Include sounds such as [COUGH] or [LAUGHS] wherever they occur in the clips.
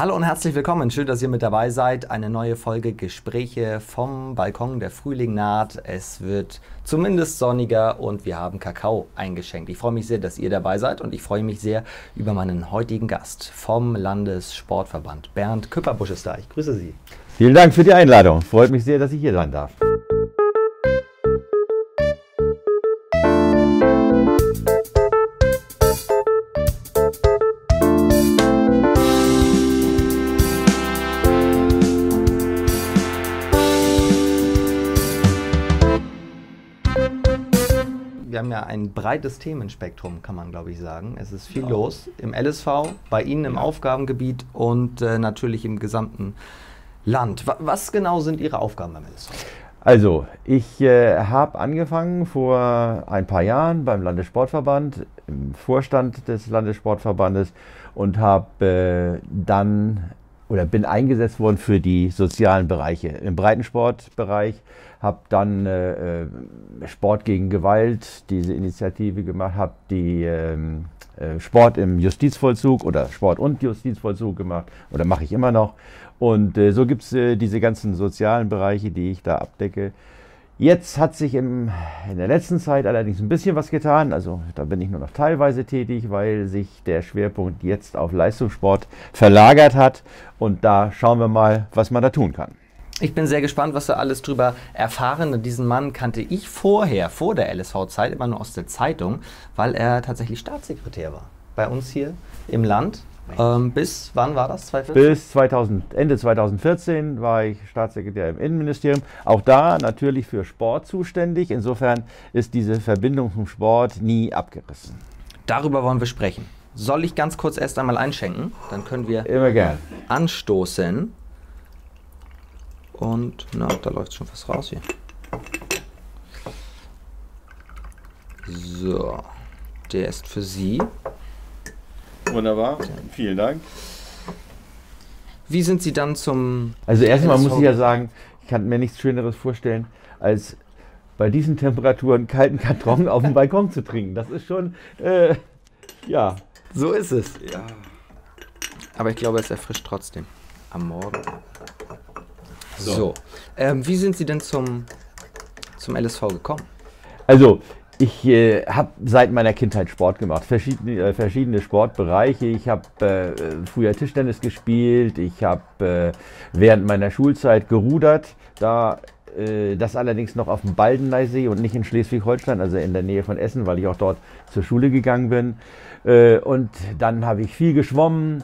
Hallo und herzlich willkommen. Schön, dass ihr mit dabei seid. Eine neue Folge Gespräche vom Balkon. Der Frühling naht. Es wird zumindest sonniger und wir haben Kakao eingeschenkt. Ich freue mich sehr, dass ihr dabei seid und ich freue mich sehr über meinen heutigen Gast vom Landessportverband. Bernd Küpperbusch ist da. Ich grüße Sie. Vielen Dank für die Einladung. Freut mich sehr, dass ich hier sein darf. Ja ein breites Themenspektrum, kann man glaube ich sagen. Es ist viel ja. los im LSV, bei Ihnen im ja. Aufgabengebiet und äh, natürlich im gesamten Land. Was genau sind Ihre Aufgaben beim LSV? Also, ich äh, habe angefangen vor ein paar Jahren beim Landessportverband, im Vorstand des Landessportverbandes und habe äh, dann oder bin eingesetzt worden für die sozialen Bereiche. Im Breitensportbereich habe dann äh, äh, Sport gegen Gewalt, diese Initiative gemacht, habe die ähm, äh, Sport im Justizvollzug oder Sport und Justizvollzug gemacht oder mache ich immer noch. Und äh, so gibt es äh, diese ganzen sozialen Bereiche, die ich da abdecke. Jetzt hat sich im, in der letzten Zeit allerdings ein bisschen was getan. Also da bin ich nur noch teilweise tätig, weil sich der Schwerpunkt jetzt auf Leistungssport verlagert hat. Und da schauen wir mal, was man da tun kann. Ich bin sehr gespannt, was wir alles drüber erfahren. Diesen Mann kannte ich vorher, vor der LSV-Zeit, immer nur aus der Zeitung, weil er tatsächlich Staatssekretär war. Bei uns hier im Land. Ähm, bis wann war das? 2014? Bis 2000, Ende 2014 war ich Staatssekretär im Innenministerium. Auch da natürlich für Sport zuständig. Insofern ist diese Verbindung zum Sport nie abgerissen. Darüber wollen wir sprechen. Soll ich ganz kurz erst einmal einschenken? Dann können wir Immer gern. anstoßen. Und na, da läuft schon was raus hier. So, der ist für Sie. Wunderbar, vielen Dank. Wie sind Sie dann zum. Also, erstmal muss ich ja sagen, ich kann mir nichts Schöneres vorstellen, als bei diesen Temperaturen kalten Karton auf dem Balkon zu trinken. Das ist schon. Äh, ja. So ist es. Ja. Aber ich glaube, es erfrischt trotzdem. Am Morgen. So. so. Ähm, wie sind Sie denn zum, zum LSV gekommen? Also, ich äh, habe seit meiner Kindheit Sport gemacht, verschiedene, äh, verschiedene Sportbereiche. Ich habe äh, früher Tischtennis gespielt, ich habe äh, während meiner Schulzeit gerudert, da äh, das allerdings noch auf dem Baldeneysee und nicht in Schleswig-Holstein, also in der Nähe von Essen, weil ich auch dort zur Schule gegangen bin. Äh, und dann habe ich viel geschwommen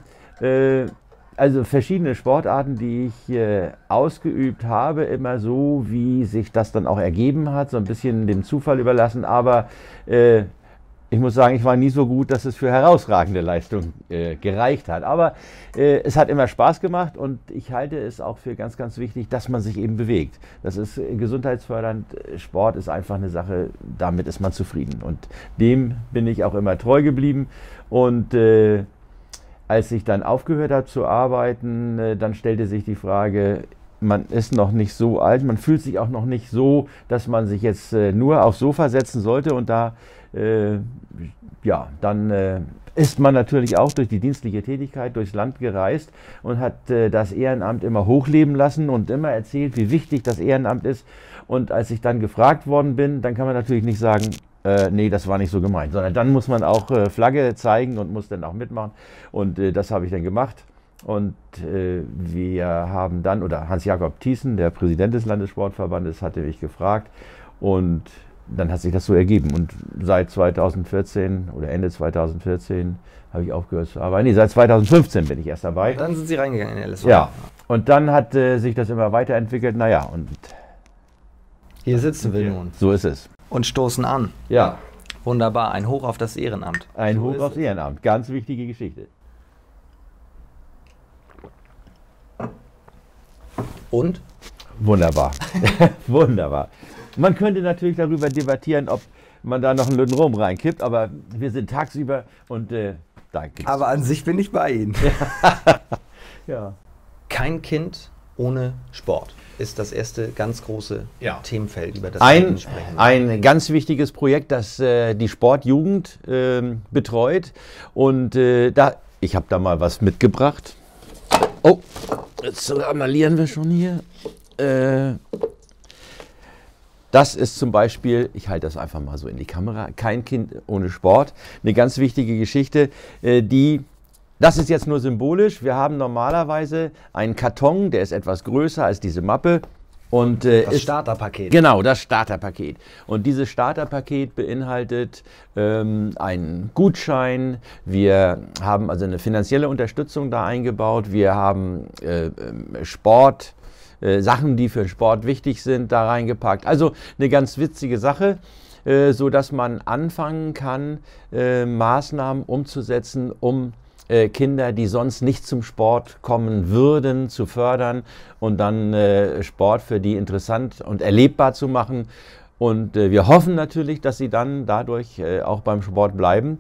also verschiedene Sportarten, die ich äh, ausgeübt habe, immer so, wie sich das dann auch ergeben hat, so ein bisschen dem Zufall überlassen. Aber äh, ich muss sagen, ich war nie so gut, dass es für herausragende Leistung äh, gereicht hat. Aber äh, es hat immer Spaß gemacht und ich halte es auch für ganz, ganz wichtig, dass man sich eben bewegt. Das ist äh, gesundheitsfördernd. Sport ist einfach eine Sache, damit ist man zufrieden. Und dem bin ich auch immer treu geblieben. Und äh, als ich dann aufgehört habe zu arbeiten, äh, dann stellte sich die Frage, man ist noch nicht so alt, man fühlt sich auch noch nicht so, dass man sich jetzt äh, nur aufs Sofa setzen sollte und da, äh, ja, dann äh, ist man natürlich auch durch die dienstliche Tätigkeit durchs Land gereist und hat äh, das Ehrenamt immer hochleben lassen und immer erzählt, wie wichtig das Ehrenamt ist. Und als ich dann gefragt worden bin, dann kann man natürlich nicht sagen, äh, nee, das war nicht so gemeint, sondern dann muss man auch äh, Flagge zeigen und muss dann auch mitmachen. Und äh, das habe ich dann gemacht. Und äh, wir haben dann, oder Hans-Jakob Thiessen, der Präsident des Landessportverbandes, hatte mich gefragt. Und dann hat sich das so ergeben. Und seit 2014 oder Ende 2014 habe ich aufgehört zu arbeiten. Nee, seit 2015 bin ich erst dabei. Dann sind Sie reingegangen in LSV. Ja. Und dann hat äh, sich das immer weiterentwickelt. Naja, und. Hier sitzen wir nun. So ist es und stoßen an. Ja. Wunderbar, ein Hoch auf das Ehrenamt. Ein so Hoch aufs Ehrenamt, ganz wichtige Geschichte. Und? Wunderbar. [LAUGHS] Wunderbar. Man könnte natürlich darüber debattieren, ob man da noch einen Lütten Rum reinkippt, aber wir sind tagsüber und äh, da Aber an sich bin ich bei Ihnen. [LAUGHS] ja. Kein Kind ohne Sport ist das erste ganz große ja. Themenfeld, über das ein, wir sprechen. Ein ganz wichtiges Projekt, das äh, die Sportjugend äh, betreut. Und äh, da, ich habe da mal was mitgebracht. Oh, jetzt randalieren wir schon hier. Äh, das ist zum Beispiel, ich halte das einfach mal so in die Kamera, kein Kind ohne Sport. Eine ganz wichtige Geschichte, äh, die das ist jetzt nur symbolisch. Wir haben normalerweise einen Karton, der ist etwas größer als diese Mappe. Und, äh, das Starterpaket. Genau, das Starterpaket. Und dieses Starterpaket beinhaltet ähm, einen Gutschein. Wir haben also eine finanzielle Unterstützung da eingebaut. Wir haben äh, ähm, Sport. Äh, Sachen, die für Sport wichtig sind, da reingepackt. Also eine ganz witzige Sache, äh, so dass man anfangen kann, äh, Maßnahmen umzusetzen, um äh, Kinder, die sonst nicht zum Sport kommen würden, zu fördern und dann äh, Sport für die interessant und erlebbar zu machen. Und äh, wir hoffen natürlich, dass sie dann dadurch auch beim Sport bleiben,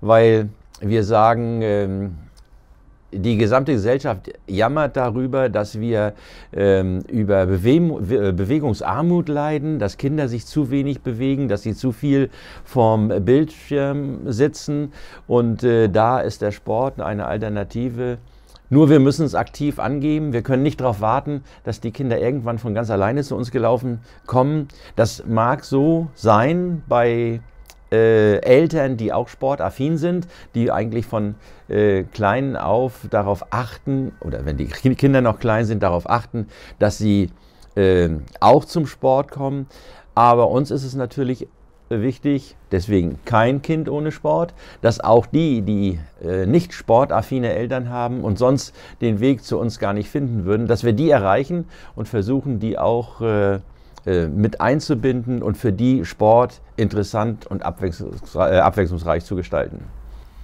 weil wir sagen, ähm, die gesamte Gesellschaft jammert darüber, dass wir ähm, über Bewe Bewegungsarmut leiden, dass Kinder sich zu wenig bewegen, dass sie zu viel vorm Bildschirm sitzen. Und äh, da ist der Sport eine Alternative. Nur wir müssen es aktiv angeben. Wir können nicht darauf warten, dass die Kinder irgendwann von ganz alleine zu uns gelaufen kommen. Das mag so sein bei äh, Eltern, die auch sportaffin sind, die eigentlich von äh, klein auf darauf achten, oder wenn die Kinder noch klein sind, darauf achten, dass sie äh, auch zum Sport kommen. Aber uns ist es natürlich wichtig, deswegen kein Kind ohne Sport, dass auch die, die äh, nicht sportaffine Eltern haben und sonst den Weg zu uns gar nicht finden würden, dass wir die erreichen und versuchen, die auch äh, mit einzubinden und für die Sport interessant und abwechslungsreich, äh, abwechslungsreich zu gestalten.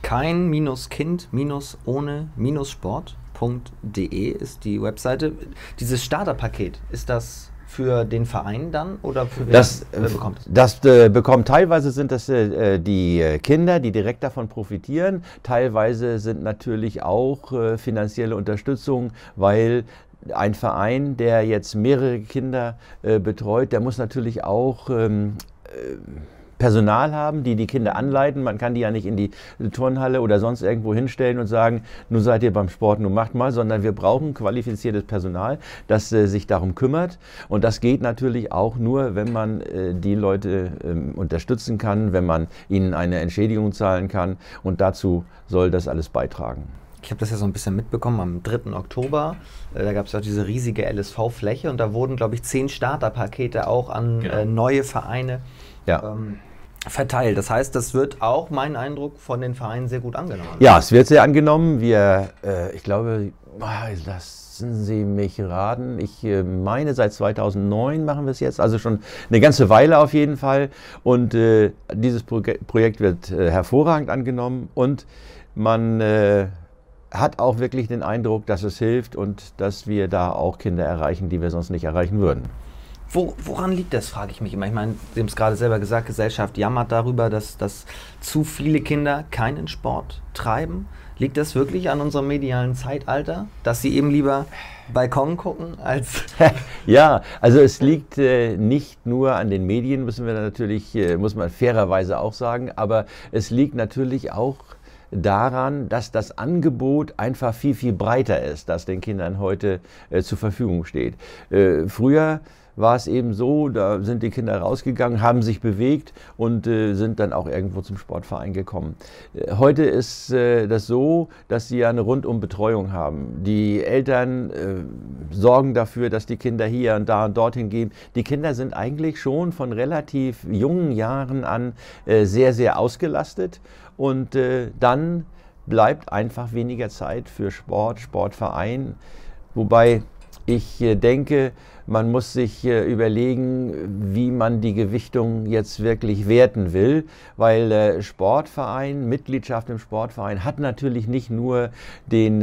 Kein minus Kind minus ohne minus Sport.de ist die Webseite. Dieses Starterpaket, ist das für den Verein dann oder für wer, das, wer bekommt es? Das äh, bekommt teilweise sind das äh, die Kinder, die direkt davon profitieren. Teilweise sind natürlich auch äh, finanzielle Unterstützung, weil ein Verein, der jetzt mehrere Kinder äh, betreut, der muss natürlich auch ähm, äh, Personal haben, die die Kinder anleiten. Man kann die ja nicht in die Turnhalle oder sonst irgendwo hinstellen und sagen, nun seid ihr beim Sport, nun macht mal, sondern wir brauchen qualifiziertes Personal, das äh, sich darum kümmert. Und das geht natürlich auch nur, wenn man äh, die Leute äh, unterstützen kann, wenn man ihnen eine Entschädigung zahlen kann. Und dazu soll das alles beitragen. Ich habe das ja so ein bisschen mitbekommen am 3. Oktober. Äh, da gab es ja diese riesige LSV-Fläche und da wurden, glaube ich, zehn Starterpakete auch an genau. äh, neue Vereine ja. ähm, verteilt. Das heißt, das wird auch, mein Eindruck, von den Vereinen sehr gut angenommen. Ja, es wird sehr angenommen. Wir, äh, ich glaube, ah, lassen Sie mich raten. Ich äh, meine, seit 2009 machen wir es jetzt, also schon eine ganze Weile auf jeden Fall. Und äh, dieses Pro Projekt wird äh, hervorragend angenommen und man hat auch wirklich den Eindruck, dass es hilft und dass wir da auch Kinder erreichen, die wir sonst nicht erreichen würden. Wo, woran liegt das, frage ich mich immer. Ich meine, Sie haben es gerade selber gesagt, Gesellschaft jammert darüber, dass, dass zu viele Kinder keinen Sport treiben. Liegt das wirklich an unserem medialen Zeitalter, dass sie eben lieber Balkon gucken als. [LAUGHS] ja, also es liegt äh, nicht nur an den Medien, müssen wir natürlich, äh, muss man fairerweise auch sagen, aber es liegt natürlich auch daran, dass das Angebot einfach viel, viel breiter ist, das den Kindern heute äh, zur Verfügung steht. Äh, früher war es eben so, da sind die Kinder rausgegangen, haben sich bewegt und äh, sind dann auch irgendwo zum Sportverein gekommen. Äh, heute ist äh, das so, dass sie ja eine Rundumbetreuung haben. Die Eltern äh, sorgen dafür, dass die Kinder hier und da und dorthin gehen. Die Kinder sind eigentlich schon von relativ jungen Jahren an äh, sehr, sehr ausgelastet und äh, dann bleibt einfach weniger Zeit für Sport, Sportverein. Wobei ich äh, denke, man muss sich äh, überlegen, wie man die Gewichtung jetzt wirklich werten will, weil äh, Sportverein, Mitgliedschaft im Sportverein hat natürlich nicht nur den,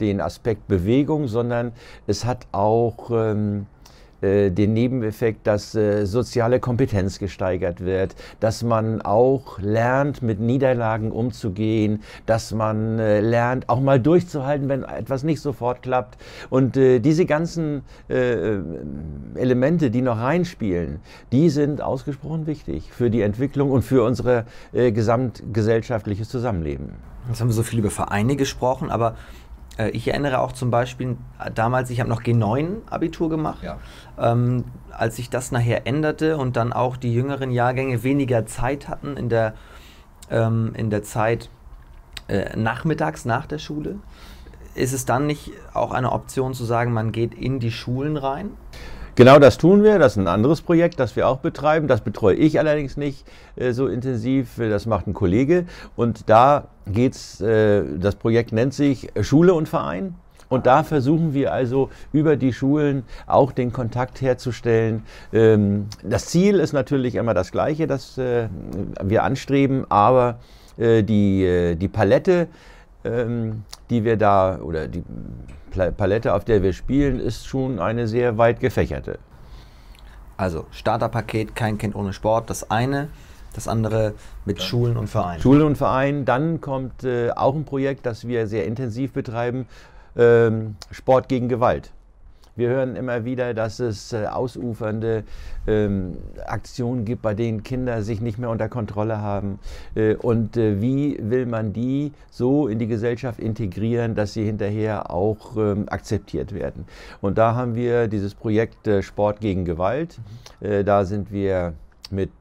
den Aspekt Bewegung, sondern es hat auch ähm, äh, den Nebeneffekt, dass äh, soziale Kompetenz gesteigert wird, dass man auch lernt, mit Niederlagen umzugehen, dass man äh, lernt, auch mal durchzuhalten, wenn etwas nicht sofort klappt. Und äh, diese ganzen äh, Elemente, die noch reinspielen, die sind ausgesprochen wichtig für die Entwicklung und für unser gesamtgesellschaftliches Zusammenleben. Jetzt haben wir so viel über Vereine gesprochen, aber Äh, ich erinnere auch zum Beispiel damals, ich habe noch G9-Abitur gemacht. Ja. Ähm, als sich das nachher änderte und dann auch die jüngeren Jahrgänge weniger Zeit hatten in der, ähm, in der Zeit äh, nachmittags nach der Schule, ist es dann nicht auch eine Option zu sagen, man geht in die Schulen rein? Genau das tun wir. Das ist ein anderes Projekt, das wir auch betreiben. Das betreue ich allerdings nicht äh, so intensiv. Das macht ein Kollege. Und da geht's, äh, das Projekt nennt sich Schule und Verein. Und da versuchen wir also über die Schulen auch den Kontakt herzustellen. Ähm, das Ziel ist natürlich immer das gleiche, das äh, wir anstreben, aber äh, die, äh, die Palette, die wir da oder die Palette, auf der wir spielen, ist schon eine sehr weit gefächerte. Also Starterpaket, kein Kind ohne Sport, das eine. Das andere mit ja. Schulen und Vereinen. Schulen und Vereinen. Dann kommt äh, auch ein Projekt, das wir sehr intensiv betreiben, ähm, Sport gegen Gewalt. Wir hören immer wieder, dass es äh, ausufernde ähm, Aktionen gibt, bei denen Kinder sich nicht mehr unter Kontrolle haben. Äh, und äh, wie will man die so in die Gesellschaft integrieren, dass sie hinterher auch ähm, akzeptiert werden? Und da haben wir dieses Projekt äh, Sport gegen Gewalt. Äh, da sind wir mit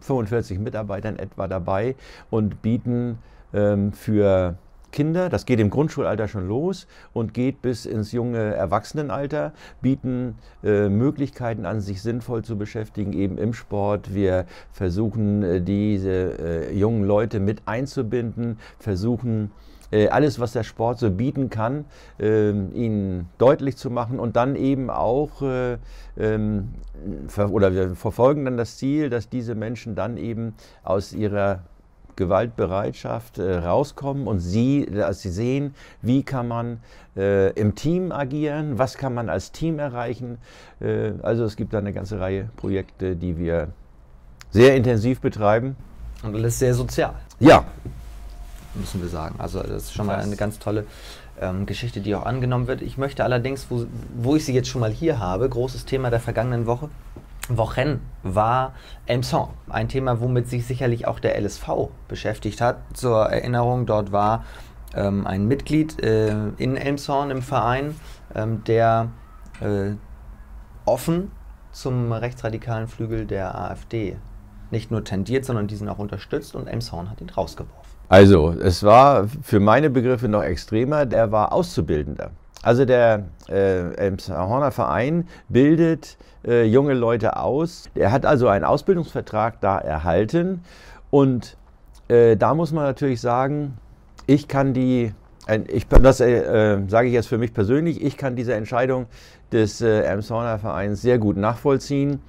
45 äh, Mitarbeitern etwa dabei und bieten ähm, für Kinder, das geht im Grundschulalter schon los und geht bis ins junge Erwachsenenalter, bieten äh, Möglichkeiten an, sich sinnvoll zu beschäftigen, eben im Sport. Wir versuchen, äh, diese äh, jungen Leute mit einzubinden, versuchen, äh, alles, was der Sport so bieten kann, äh, ihnen deutlich zu machen und dann eben auch, äh, ähm, oder wir verfolgen dann das Ziel, dass diese Menschen dann eben aus ihrer Gewaltbereitschaft äh, rauskommen und sie, dass sie sehen, wie kann man äh, im Team agieren, was kann man als Team erreichen. Äh, also es gibt da eine ganze Reihe Projekte, die wir sehr intensiv betreiben. Und alles sehr sozial. Ja. Müssen wir sagen. Also das ist schon mal eine ganz tolle ähm, Geschichte, die auch angenommen wird. Ich möchte allerdings, wo, wo ich sie jetzt schon mal hier habe, großes Thema der vergangenen Woche, Wochen war Elmson. Ein Thema, womit sich sicherlich auch der LSV beschäftigt hat. Zur Erinnerung, dort war ähm, ein Mitglied äh, in Elmshorn im Verein, ähm, der äh, offen zum rechtsradikalen Flügel der AfD nicht nur tendiert, sondern diesen auch unterstützt und Elmshorn hat ihn rausgeworfen. Also, es war für meine Begriffe noch extremer, der war Auszubildender. Also der äh, Elmshorner Verein bildet äh, junge Leute aus. Er hat also einen Ausbildungsvertrag da erhalten und äh, da muss man natürlich sagen, ich kann die, ich, das äh, sage ich jetzt für mich persönlich, ich kann diese Entscheidung des äh, Elmshorner Vereins sehr gut nachvollziehen.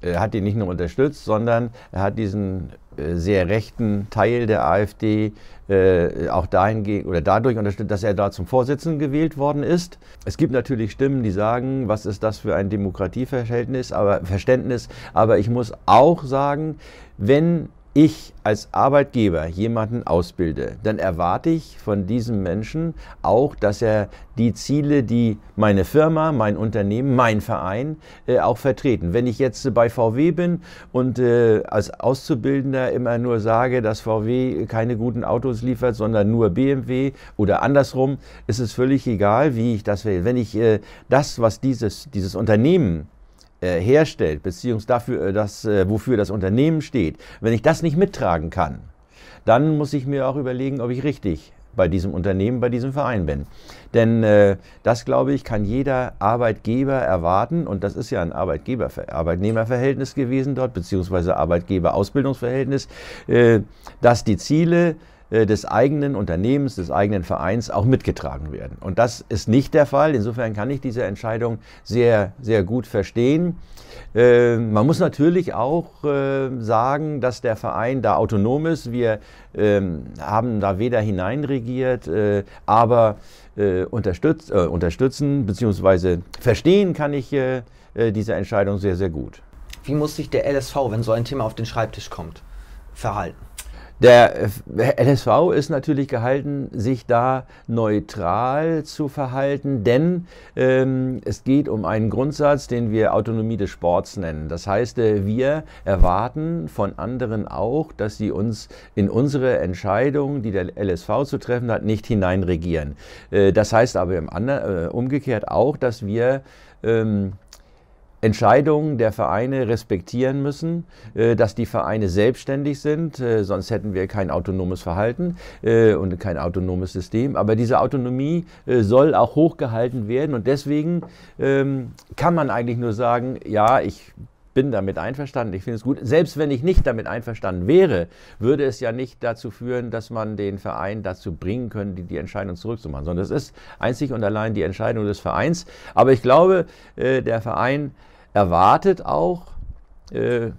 Er hat ihn nicht nur unterstützt, sondern er hat diesen sehr rechten Teil der AfD äh, auch dahingehend oder dadurch unterstützt, dass er da zum Vorsitzenden gewählt worden ist. Es gibt natürlich Stimmen, die sagen, was ist das für ein Demokratieverhältnis, aber Verständnis. Aber ich muss auch sagen, wenn ich als Arbeitgeber jemanden ausbilde, dann erwarte ich von diesem Menschen auch, dass er die Ziele, die meine Firma, mein Unternehmen, mein Verein äh, auch vertreten. Wenn ich jetzt bei VW bin und äh, als Auszubildender immer nur sage, dass VW keine guten Autos liefert, sondern nur BMW oder andersrum, ist es völlig egal, wie ich das will. Wenn ich äh, das, was dieses, dieses Unternehmen äh, herstellt, beziehungsweise dafür, äh, das, äh, wofür das Unternehmen steht, wenn ich das nicht mittragen kann, dann muss ich mir auch überlegen, ob ich richtig bei diesem Unternehmen, bei diesem Verein bin. Denn äh, das, glaube ich, kann jeder Arbeitgeber erwarten, und das ist ja ein Arbeitgeber Arbeitnehmerverhältnis gewesen dort, beziehungsweise Arbeitgeber-Ausbildungsverhältnis, äh, dass die Ziele äh, des eigenen Unternehmens, des eigenen Vereins auch mitgetragen werden. Und das ist nicht der Fall. Insofern kann ich diese Entscheidung sehr, sehr gut verstehen. Äh, man muss natürlich auch äh, sagen, dass der Verein da autonom ist. Wir ähm, haben da weder hineinregiert, aber unterstützt, unterstützen bzw. verstehen kann ich diese Entscheidung sehr, sehr gut. Wie muss sich der LSV, wenn so ein Thema auf den Schreibtisch kommt, verhalten? Der LSV ist natürlich gehalten, sich da neutral zu verhalten, denn ähm, es geht um einen Grundsatz, den wir Autonomie des Sports nennen. Das heißt, äh, wir erwarten von anderen auch, dass sie uns in unsere Entscheidungen, die der LSV zu treffen hat, nicht hineinregieren. Äh, das heißt aber im äh, umgekehrt auch, dass wir ähm, Entscheidungen der Vereine respektieren müssen, äh, dass die Vereine selbstständig sind, äh, sonst hätten wir kein autonomes Verhalten äh, und kein autonomes System. Aber diese Autonomie soll auch hochgehalten werden und deswegen ähm, kann man eigentlich nur sagen, ja, ich bin damit einverstanden, ich finde es gut. Selbst wenn ich nicht damit einverstanden wäre, würde es ja nicht dazu führen, dass man den Verein dazu bringen könnte, die, die Entscheidung zurückzumachen, sondern es ist einzig und allein die Entscheidung des Vereins. Aber ich glaube, der Verein erwartet auch äh,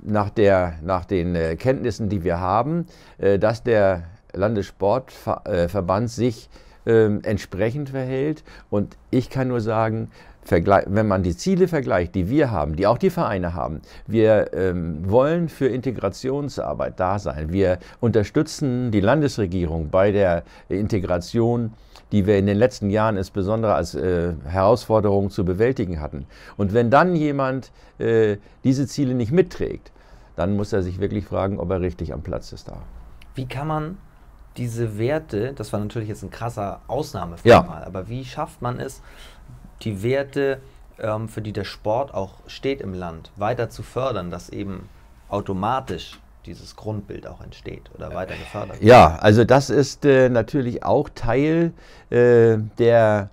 nach, der, nach den äh, Kenntnissen, die wir haben, äh, dass der Landessportverband sich ähm, entsprechend verhält. Und ich kann nur sagen, wenn man die Ziele vergleicht, die wir haben, die auch die Vereine haben, wir ähm, wollen für Integrationsarbeit da sein. Wir unterstützen die Landesregierung bei der Integration die wir in den letzten Jahren insbesondere als äh, Herausforderung zu bewältigen hatten. Und wenn dann jemand äh, diese Ziele nicht mitträgt, dann muss er sich wirklich fragen, ob er richtig am Platz ist da. Wie kann man diese Werte, das war natürlich jetzt ein krasser Ausnahmefall, ja. aber wie schafft man es, die Werte, ähm, für die der Sport auch steht im Land, weiter zu fördern, dass eben automatisch dieses Grundbild auch entsteht oder weiter gefördert wird. Ja, also das ist äh, natürlich auch Teil äh, der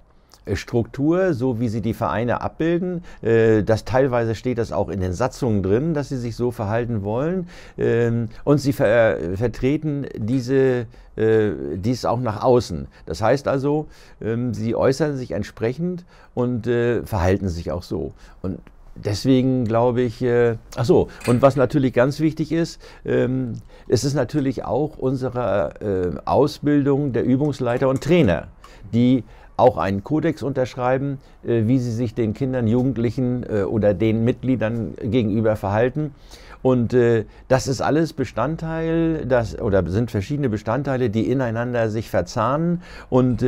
Struktur, so wie sie die Vereine abbilden. Äh, das teilweise steht das auch in den Satzungen drin, dass sie sich so verhalten wollen. Ähm, und sie ver vertreten diese, äh, dies auch nach außen. Das heißt also, ähm, sie äußern sich entsprechend und äh, verhalten sich auch so. Und deswegen glaube ich, äh, ach so, und was natürlich ganz wichtig ist, ähm, es ist natürlich auch unsere äh, Ausbildung der Übungsleiter und Trainer, die auch einen Kodex unterschreiben, äh, wie sie sich den Kindern, Jugendlichen äh, oder den Mitgliedern gegenüber verhalten. Und äh, das ist alles Bestandteil, das, oder sind verschiedene Bestandteile, die ineinander sich verzahnen. Und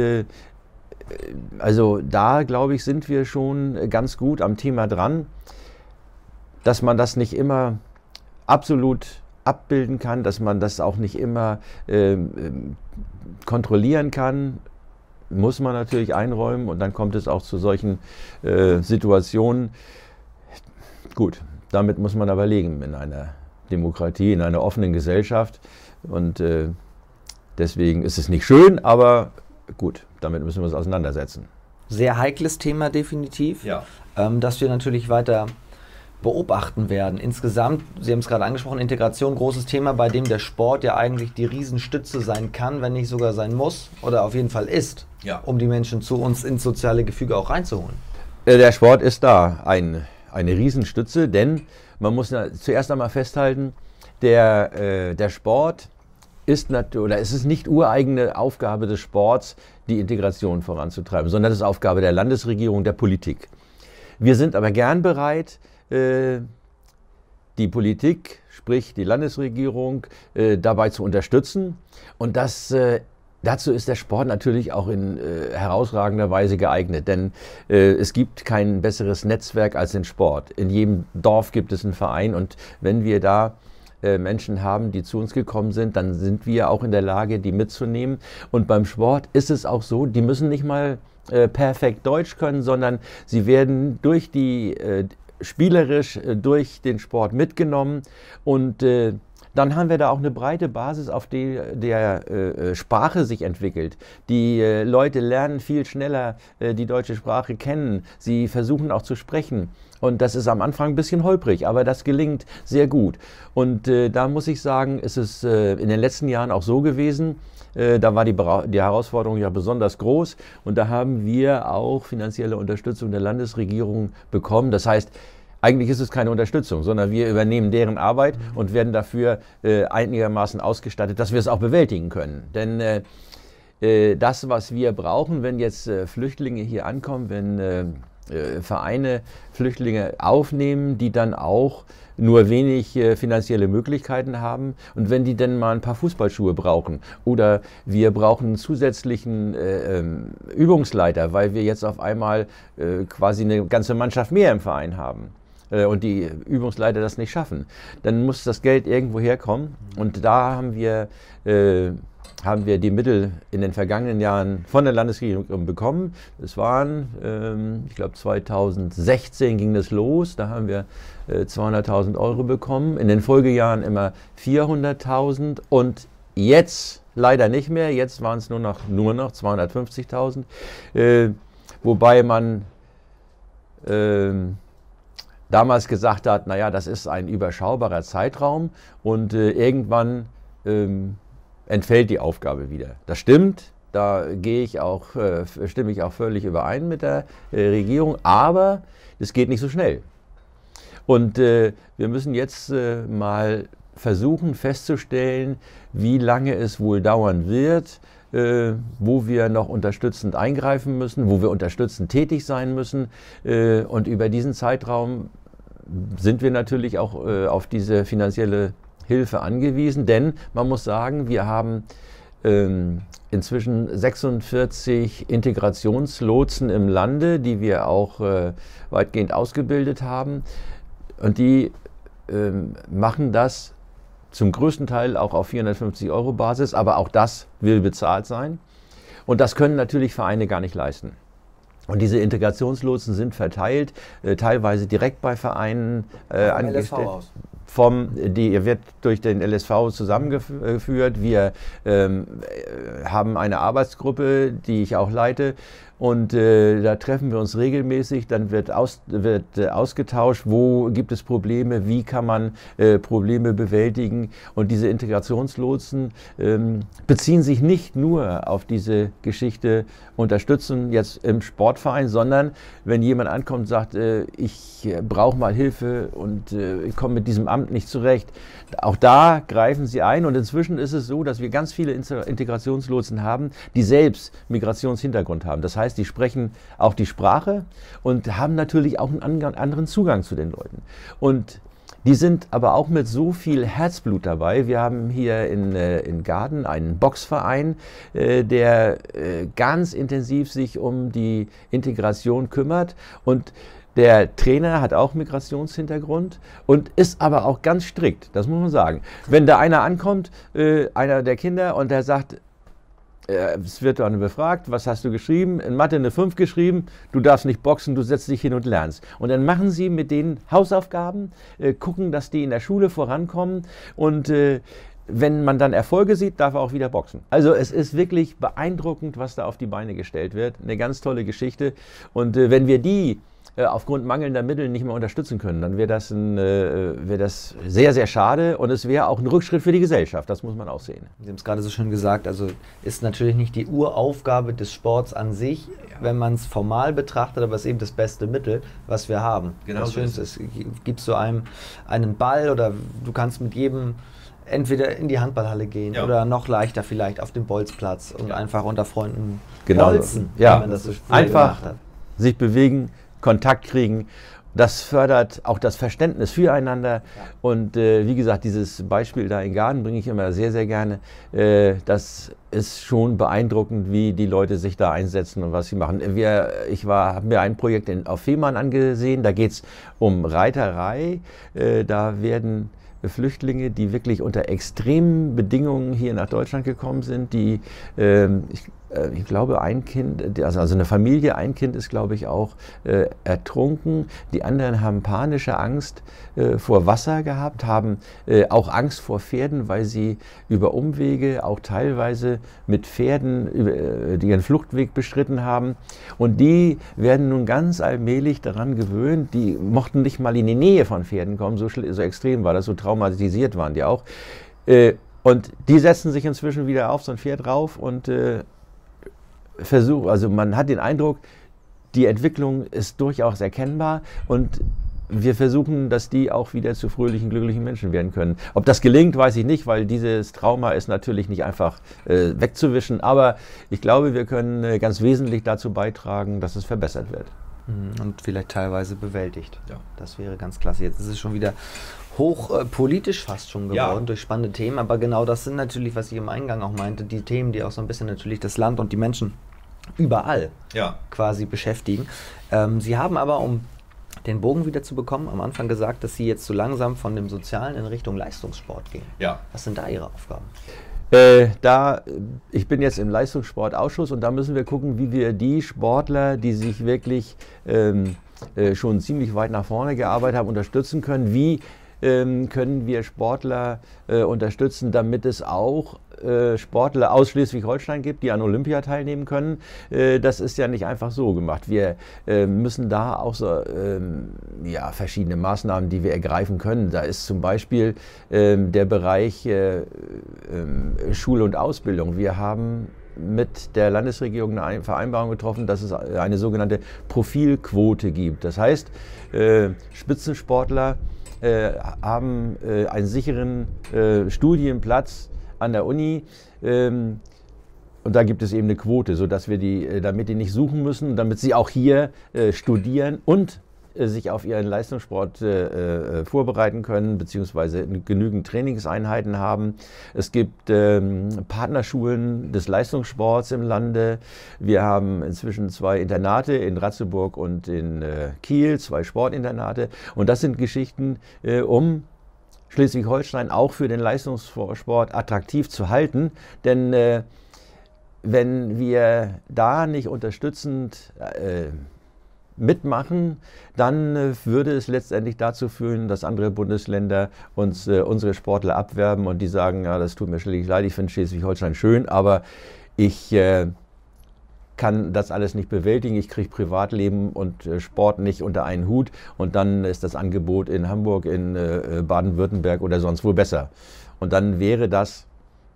also da, glaube ich, sind wir schon ganz gut am Thema dran, dass man das nicht immer absolut abbilden kann, dass man das auch nicht immer äh, kontrollieren kann, muss man natürlich einräumen und dann kommt es auch zu solchen äh, Situationen. Gut, damit muss man aber leben in einer Demokratie, in einer offenen Gesellschaft und äh, deswegen ist es nicht schön, aber gut, damit müssen wir uns auseinandersetzen. Sehr heikles Thema definitiv, ja. ähm, das wir natürlich weiter beobachten werden. Insgesamt, Sie haben es gerade angesprochen, Integration, großes Thema, bei dem der Sport ja eigentlich die Riesenstütze sein kann, wenn nicht sogar sein muss oder auf jeden Fall ist, ja. um die Menschen zu uns ins soziale Gefüge auch reinzuholen. Äh, der Sport ist da ein, eine Riesenstütze, denn man muss zuerst einmal festhalten, der, äh, der Sport ist oder es ist nicht ureigene Aufgabe des Sports, die Integration voranzutreiben, sondern es ist Aufgabe der Landesregierung, der Politik. Wir sind aber gern bereit, äh, die Politik, sprich die Landesregierung, äh, dabei zu unterstützen. Und das äh, Dazu ist der Sport natürlich auch in äh, herausragender Weise geeignet, denn äh, es gibt kein besseres Netzwerk als den Sport. In jedem Dorf gibt es einen Verein und wenn wir da äh, Menschen haben, die zu uns gekommen sind, dann sind wir auch in der Lage, die mitzunehmen. Und beim Sport ist es auch so, die müssen nicht mal äh, perfekt Deutsch können, sondern sie werden durch die äh, spielerisch äh, durch den Sport mitgenommen und äh, dann haben wir da auch eine breite Basis, auf der der äh, äh, Sprache sich entwickelt. Die äh, Leute lernen viel schneller äh, die deutsche Sprache kennen. Sie versuchen auch zu sprechen. Und das ist am Anfang ein bisschen holprig, aber das gelingt sehr gut. Und da muss ich sagen, ist es in den letzten Jahren auch so gewesen, da war die, die, Herausforderung ja besonders groß und da haben wir auch finanzielle Unterstützung der Landesregierung bekommen. Das heißt, eigentlich ist es keine Unterstützung, sondern wir übernehmen deren Arbeit mhm. und werden dafür äh, einigermaßen ausgestattet, dass wir es auch bewältigen können. Denn äh, äh, das, was wir brauchen, wenn jetzt äh, Flüchtlinge hier ankommen, wenn äh, Vereine Flüchtlinge aufnehmen, die dann auch nur wenig äh, finanzielle Möglichkeiten haben. Und wenn die dann mal ein paar Fußballschuhe brauchen oder wir brauchen einen zusätzlichen äh, ähm, Übungsleiter, weil wir jetzt auf einmal äh, quasi eine ganze Mannschaft mehr im Verein haben äh, und die Übungsleiter das nicht schaffen, dann muss das Geld irgendwo herkommen. Und da haben wir äh, haben wir die Mittel in den vergangenen Jahren von der Landesregierung bekommen. Es waren, ähm, ich glaube 2016 ging das los, da haben wir äh, 200.000 Euro bekommen, in den Folgejahren immer 400.000 und jetzt leider nicht mehr, jetzt waren es nur noch, nur noch 250.000, äh, wobei man äh, damals gesagt hat, naja, das ist ein überschaubarer Zeitraum. Und äh, irgendwann ähm, entfällt die Aufgabe wieder. Das stimmt, da gehe ich auch, äh, stimme ich auch völlig überein mit der äh, Regierung, aber es geht nicht so schnell. Und äh, wir müssen jetzt äh, mal versuchen festzustellen, wie lange es wohl dauern wird, äh, wo wir noch unterstützend eingreifen müssen, wo wir unterstützend tätig sein müssen. Äh, und über diesen Zeitraum sind wir natürlich auch auf diese finanzielle Hilfe angewiesen, denn man muss sagen, wir haben ähm, inzwischen 46 Integrationslotsen im Lande, die wir auch äh, weitgehend ausgebildet haben. Und die ähm, machen das zum größten Teil auch auf 450 Euro Basis, aber auch das will bezahlt sein. Und das können natürlich Vereine gar nicht leisten. Und diese Integrationslotsen sind verteilt, äh, teilweise direkt bei Vereinen äh, angestellt. Vom, die wird durch den LSV zusammengeführt. Wir ähm, haben eine Arbeitsgruppe, die ich auch leite und äh, da treffen wir uns regelmäßig, dann wird, aus, wird äh, ausgetauscht, wo gibt es Probleme, wie kann man äh, Probleme bewältigen. Und diese Integrationslotsen ähm, beziehen sich nicht nur auf diese Geschichte Unterstützung jetzt im Sportverein, sondern wenn jemand ankommt und sagt, äh, ich brauche mal Hilfe und äh, ich komme mit diesem Amt nicht zurecht, auch da greifen sie ein. Und inzwischen ist es so, dass wir ganz viele Integrationslotsen haben, die selbst Migrationshintergrund haben. Das heißt, heißt, die sprechen auch die Sprache und haben natürlich auch einen anderen Zugang zu den Leuten. Und die sind aber auch mit so viel Herzblut dabei. Wir haben hier in, äh, in Garden einen Boxverein, äh, der äh, ganz intensiv sich um die Integration kümmert und der Trainer hat auch Migrationshintergrund und ist aber auch ganz strikt, das muss man sagen. Wenn da einer ankommt, äh, einer der Kinder, und der sagt, äh, es wird dann befragt, was hast du geschrieben? In Mathe eine 5 geschrieben, du darfst nicht boxen, du setzt dich hin und lernst. Und dann machen sie mit denen Hausaufgaben, äh, gucken, dass die in der Schule vorankommen und äh, wenn man dann Erfolge sieht, darf er auch wieder boxen. Also es ist wirklich beeindruckend, was da auf die Beine gestellt wird. Eine ganz tolle Geschichte. Und äh, wenn wir die äh, aufgrund mangelnder Mittel nicht mehr unterstützen können, dann wäre das, ein, äh, wär das sehr, sehr schade und es wäre auch ein Rückschritt für die Gesellschaft. Das muss man auch sehen. Sie haben es gerade so schön gesagt, also ist natürlich nicht die Uraufgabe des Sports an sich, ja. wenn man es formal betrachtet, aber es ist eben das beste Mittel, was wir haben. Genau das Schönste ist, gibst du einem einen Ball oder du kannst mit jedem entweder in die Handballhalle gehen ja. oder noch leichter vielleicht auf den Bolzplatz und ja. einfach unter Freunden genau. bolzen, ja. wenn man das so einfach sich bewegen, Kontakt kriegen. Das fördert auch das Verständnis füreinander. Ja. Und äh, wie gesagt, dieses Beispiel da in Garden bringe ich immer sehr, sehr gerne. Äh, das ist schon beeindruckend, wie die Leute sich da einsetzen und was sie machen. Wir, ich habe mir ein Projekt in, auf Fehmarn angesehen. Da geht es um Reiterei. Äh, da werden Flüchtlinge, die wirklich unter extremen Bedingungen hier nach Deutschland gekommen sind, die, ähm, ich, ich, glaube, ein Kind, also, also eine Familie, ein Kind ist, glaube ich, auch äh, ertrunken. Die anderen haben panische Angst äh, vor Wasser gehabt, haben äh, auch Angst vor Pferden, weil sie über Umwege, auch teilweise mit Pferden, über, äh, ihren Fluchtweg beschritten haben. Und die werden nun ganz allmählich daran gewöhnt, die mochten nicht mal in die Nähe von Pferden kommen, so, so extrem war das, so traumatisiert waren die auch. Äh, und die setzen sich inzwischen wieder auf so ein Pferd drauf und versuchen, also man hat den Eindruck, die Entwicklung ist durchaus erkennbar und wir versuchen, dass die auch wieder zu fröhlichen, glücklichen Menschen werden können. Ob das gelingt, weiß ich nicht, weil dieses Trauma ist natürlich nicht einfach äh, wegzuwischen. Aber ich glaube, wir können äh, ganz wesentlich dazu beitragen, dass es verbessert wird. Mhm, und vielleicht teilweise bewältigt. Ja. Das wäre ganz klasse. Jetzt ist es schon wieder hochpolitisch äh, fast schon geworden ja. durch spannende Themen. Aber genau das sind natürlich, was ich im Eingang auch meinte, die Themen, die auch so ein bisschen natürlich das Land und die Menschen überall ja. quasi beschäftigen. Ähm, Sie haben aber, um den Bogen wieder zu bekommen, am Anfang gesagt, dass Sie jetzt so langsam von dem Sozialen in Richtung Leistungssport gehen. Ja. Was sind da Ihre Aufgaben? Äh, da, ich bin jetzt im Leistungssportausschuss und da müssen wir gucken, wie wir die Sportler, die sich wirklich ähm, äh, schon ziemlich weit nach vorne gearbeitet haben, unterstützen können. Wie können wir Sportler äh, unterstützen, damit es auch äh, Sportler aus Schleswig-Holstein gibt, die an Olympia teilnehmen können. Äh, das ist ja nicht einfach so gemacht. Wir müssen da auch so ähm, ja, verschiedene Maßnahmen, die wir ergreifen können. Da ist zum Beispiel ähm, der Bereich ähm, Schule und Ausbildung. Wir haben mit der Landesregierung eine Vereinbarung getroffen, dass es eine sogenannte Profilquote gibt. Das heißt, Spitzensportler äh, haben äh, einen sicheren äh, Studienplatz an der Uni. Ähm, und da gibt es eben eine Quote, sodass wir die, äh, damit die nicht suchen müssen, damit sie auch hier äh, studieren und sich auf ihren Leistungssport äh, äh, vorbereiten können, beziehungsweise genügend Trainingseinheiten haben. Es gibt ähm, Partnerschulen des Leistungssports im Lande. Wir haben inzwischen zwei Internate in Ratzeburg und in äh, Kiel, zwei Sportinternate. Und das sind Geschichten, äh, um Schleswig-Holstein auch für den Leistungssport attraktiv zu halten. Denn äh, wenn wir da nicht unterstützend mitmachen, dann äh, würde es letztendlich dazu führen, dass andere Bundesländer uns äh, unsere Sportler abwerben und die sagen, ja, das tut mir schlicht leid, ich finde Schleswig-Holstein schön, aber ich äh, kann das alles nicht bewältigen, ich kriege Privatleben und äh, Sport nicht unter einen Hut und dann ist das Angebot in Hamburg, in äh, Baden-Württemberg oder sonst wo besser. Und dann wäre das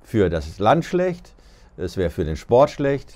für das Land schlecht, es wäre für den Sport schlecht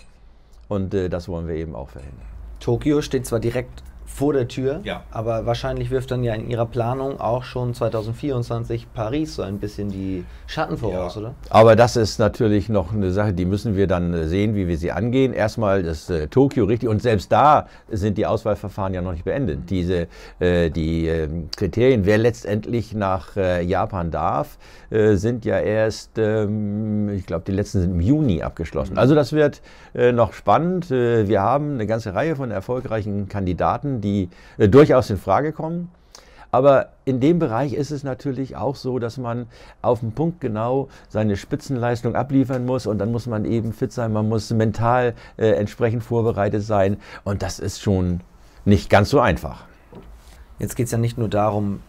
und äh, das wollen wir eben auch verhindern. Tokio steht zwar direkt vor der Tür. Ja. Aber wahrscheinlich wirft dann ja in Ihrer Planung auch schon 2024 Paris so ein bisschen die Schatten voraus, ja. oder? Aber das ist natürlich noch eine Sache, die müssen wir dann äh, sehen, wie wir sie angehen. Erstmal das äh, Tokio richtig und selbst da sind die Auswahlverfahren ja noch nicht beendet. Diese äh, die äh, Kriterien, wer letztendlich nach äh, Japan darf, äh, sind ja erst, ähm, ich glaube, die letzten sind im Juni abgeschlossen. Also das wird noch spannend. wir haben eine ganze Reihe von erfolgreichen Kandidaten, die durchaus in Frage kommen. Aber in dem Bereich ist es natürlich auch so, dass man auf den Punkt genau seine Spitzenleistung abliefern muss und dann muss man eben fit sein, man muss mental äh, entsprechend vorbereitet sein und das ist schon nicht ganz so einfach. Jetzt geht es ja nicht nur darum,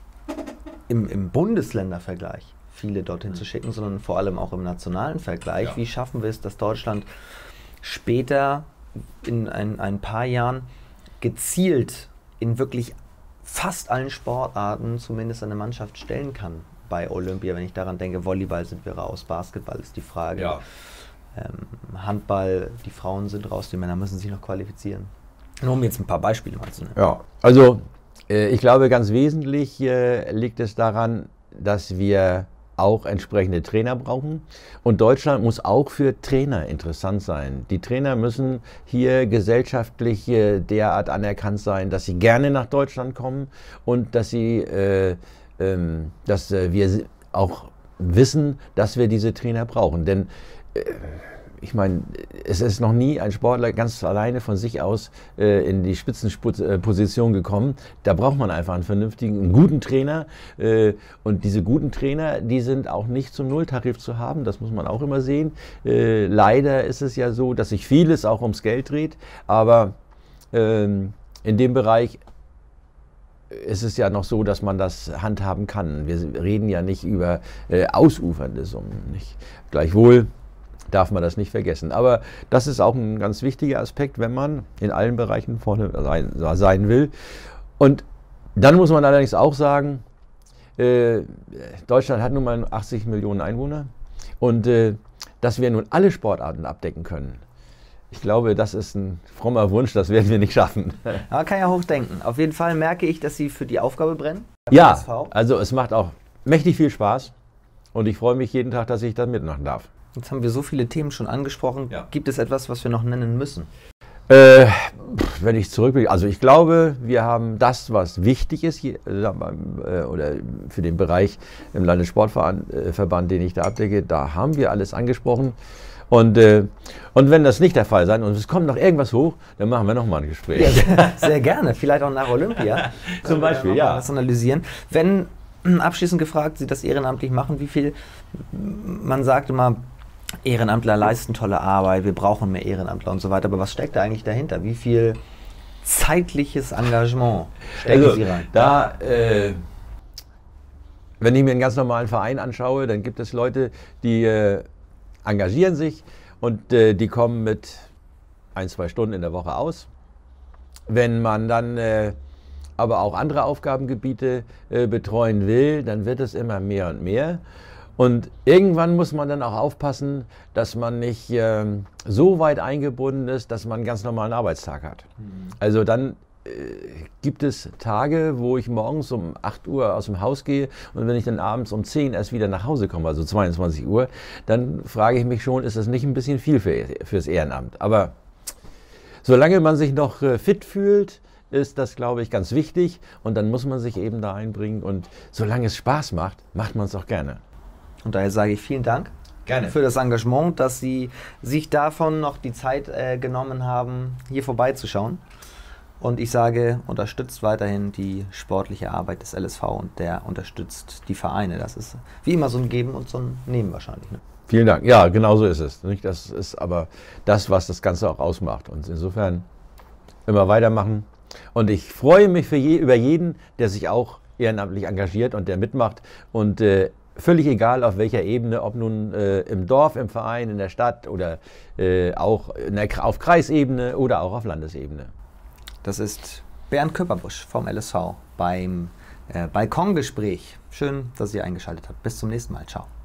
im, im Bundesländervergleich viele dorthin zu schicken, sondern vor allem auch im nationalen Vergleich. Ja. Wie schaffen wir es, dass Deutschland später in ein, ein paar Jahren gezielt in wirklich fast allen Sportarten zumindest eine Mannschaft stellen kann bei Olympia. Wenn ich daran denke, Volleyball sind wir raus, Basketball ist die Frage. Ja. Ähm, Handball, die Frauen sind raus, die Männer müssen sich noch qualifizieren. Nur um jetzt ein paar Beispiele mal zu nennen. Ja, also äh, ich glaube, ganz wesentlich äh, liegt es daran, dass wir auch entsprechende Trainer brauchen. Und Deutschland muss auch für Trainer interessant sein. Die Trainer müssen hier gesellschaftlich derart anerkannt sein, dass sie gerne nach Deutschland kommen und dass sie, äh, ähm, dass äh, wir auch wissen, dass wir diese Trainer brauchen. Denn äh, ich meine, es ist noch nie ein Sportler ganz alleine von sich aus äh, in die Spitzenposition gekommen. Da braucht man einfach einen vernünftigen, einen guten Trainer. Äh, und diese guten Trainer, die sind auch nicht zum Nulltarif zu haben. Das muss man auch immer sehen. Äh, leider ist es ja so, dass sich vieles auch ums Geld dreht. Aber ähm, in dem Bereich ist es ja noch so, dass man das handhaben kann. Wir reden ja nicht über äh, ausufernde Summen. Nicht? Gleichwohl darf man das nicht vergessen. Aber das ist auch ein ganz wichtiger Aspekt, wenn man in allen Bereichen vorne sein, sein will. Und dann muss man allerdings auch sagen, äh, Deutschland hat nun mal 80 Millionen Einwohner und äh, dass wir nun alle Sportarten abdecken können. Ich glaube, das ist ein frommer Wunsch, das werden wir nicht schaffen. [LAUGHS] Aber kann ja hochdenken. Auf jeden Fall merke ich, dass Sie für die Aufgabe brennen. Ja, also es macht auch mächtig viel Spaß und ich freue mich jeden Tag, dass ich da mitmachen darf. Jetzt haben wir so viele Themen schon angesprochen. Ja. Gibt es etwas, was wir noch nennen müssen? Äh, wenn ich zurückblicke, also ich glaube, wir haben das, was wichtig ist hier, äh, oder für den Bereich im Landessportverband, den ich da abdecke, da haben wir alles angesprochen. Und, äh, und wenn das nicht der Fall sein und es kommt noch irgendwas hoch, dann machen wir nochmal ein Gespräch. Ja, sehr, sehr, gerne, vielleicht auch nach Olympia. [LAUGHS] Zum Beispiel, ja. Das analysieren. Wenn, [CLEARS THROAT] abschließend gefragt, Sie das ehrenamtlich machen, wie viel, man sagt immer, Ehrenamtler leisten tolle Arbeit, wir brauchen mehr Ehrenamtler und so weiter, aber was steckt da eigentlich dahinter? Wie viel zeitliches Engagement stecken also, Sie rein? Da, äh, wenn ich mir einen ganz normalen Verein anschaue, dann gibt es Leute, die äh, engagieren sich und äh, die kommen mit ein, zwei Stunden in der Woche aus. Wenn man dann äh, aber auch andere Aufgabengebiete äh, betreuen will, dann wird es immer mehr und mehr. Und irgendwann muss man dann auch aufpassen, dass man nicht äh, so weit eingebunden ist, dass man einen ganz normalen Arbeitstag hat. Mhm. Also dann äh, gibt es Tage, wo ich morgens um 8 Uhr aus dem Haus gehe und wenn ich dann abends um 10 erst wieder nach Hause komme, also 22 Uhr, dann frage ich mich schon, ist das nicht ein bisschen viel für, fürs Ehrenamt? Aber solange man sich noch äh, fit fühlt, ist das, glaube ich, ganz wichtig und dann muss man sich eben da einbringen und solange es Spaß macht, macht man es auch gerne. Und daher sage ich vielen Dank Gerne. für das Engagement, dass Sie sich davon noch die Zeit äh, genommen haben, hier vorbeizuschauen. Und ich sage, unterstützt weiterhin die sportliche Arbeit des LSV und der unterstützt die Vereine. Das ist wie immer so ein Geben und so ein Nehmen wahrscheinlich. Ne? Vielen Dank. Ja, genau so ist es. Das ist aber das, was das Ganze auch ausmacht. Und insofern immer weitermachen. Und ich freue mich für je, über jeden, der sich auch ehrenamtlich engagiert und der mitmacht. Und äh, völlig egal auf welcher Ebene, ob nun äh, im Dorf, im Verein, in der Stadt oder äh, auch der, auf Kreisebene oder auch auf Landesebene. Das ist Bernd Köpperbusch vom LSV beim äh, Balkongespräch. Schön, dass ihr eingeschaltet habt. Bis zum nächsten Mal. Ciao.